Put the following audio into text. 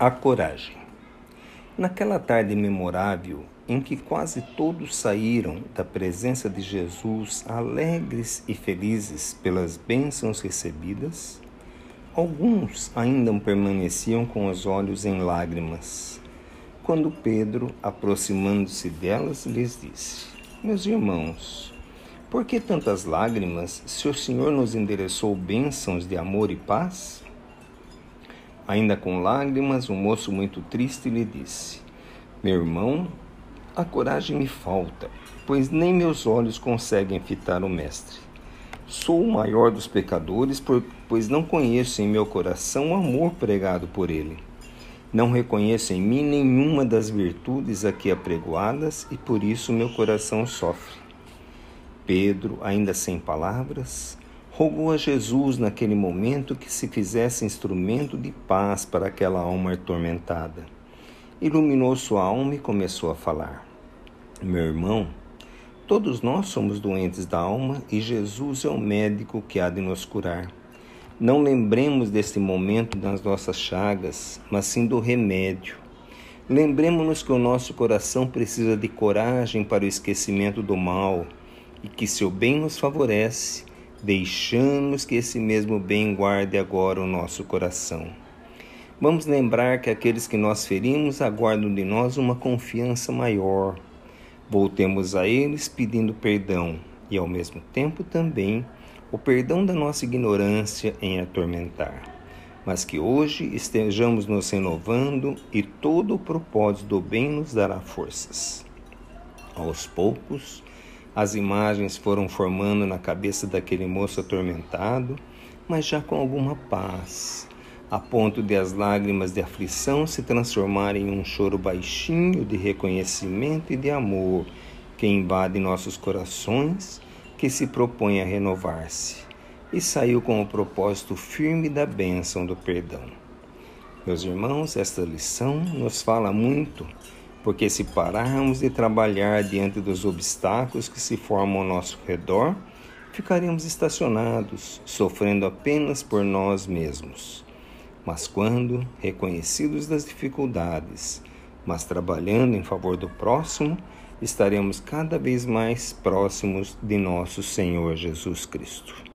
A coragem. Naquela tarde memorável em que quase todos saíram da presença de Jesus alegres e felizes pelas bênçãos recebidas, alguns ainda permaneciam com os olhos em lágrimas. Quando Pedro, aproximando-se delas, lhes disse: Meus irmãos, por que tantas lágrimas se o Senhor nos endereçou bênçãos de amor e paz? Ainda com lágrimas, o um moço muito triste lhe disse: Meu irmão, a coragem me falta, pois nem meus olhos conseguem fitar o Mestre. Sou o maior dos pecadores, pois não conheço em meu coração o amor pregado por ele. Não reconheço em mim nenhuma das virtudes aqui apregoadas e por isso meu coração sofre. Pedro, ainda sem palavras, rogou a Jesus naquele momento que se fizesse instrumento de paz para aquela alma atormentada. Iluminou sua alma e começou a falar: Meu irmão, todos nós somos doentes da alma e Jesus é o médico que há de nos curar. Não lembremos deste momento das nossas chagas, mas sim do remédio. Lembremos-nos que o nosso coração precisa de coragem para o esquecimento do mal e que seu bem nos favorece deixamos que esse mesmo bem guarde agora o nosso coração. Vamos lembrar que aqueles que nós ferimos aguardam de nós uma confiança maior. Voltemos a eles pedindo perdão e, ao mesmo tempo, também o perdão da nossa ignorância em atormentar. Mas que hoje estejamos nos renovando e todo o propósito do bem nos dará forças. Aos poucos, as imagens foram formando na cabeça daquele moço atormentado, mas já com alguma paz, a ponto de as lágrimas de aflição se transformarem em um choro baixinho de reconhecimento e de amor que invade nossos corações, que se propõe a renovar-se, e saiu com o propósito firme da bênção do perdão. Meus irmãos, esta lição nos fala muito porque se pararmos de trabalhar diante dos obstáculos que se formam ao nosso redor, ficaremos estacionados, sofrendo apenas por nós mesmos. Mas quando, reconhecidos das dificuldades, mas trabalhando em favor do próximo, estaremos cada vez mais próximos de nosso Senhor Jesus Cristo.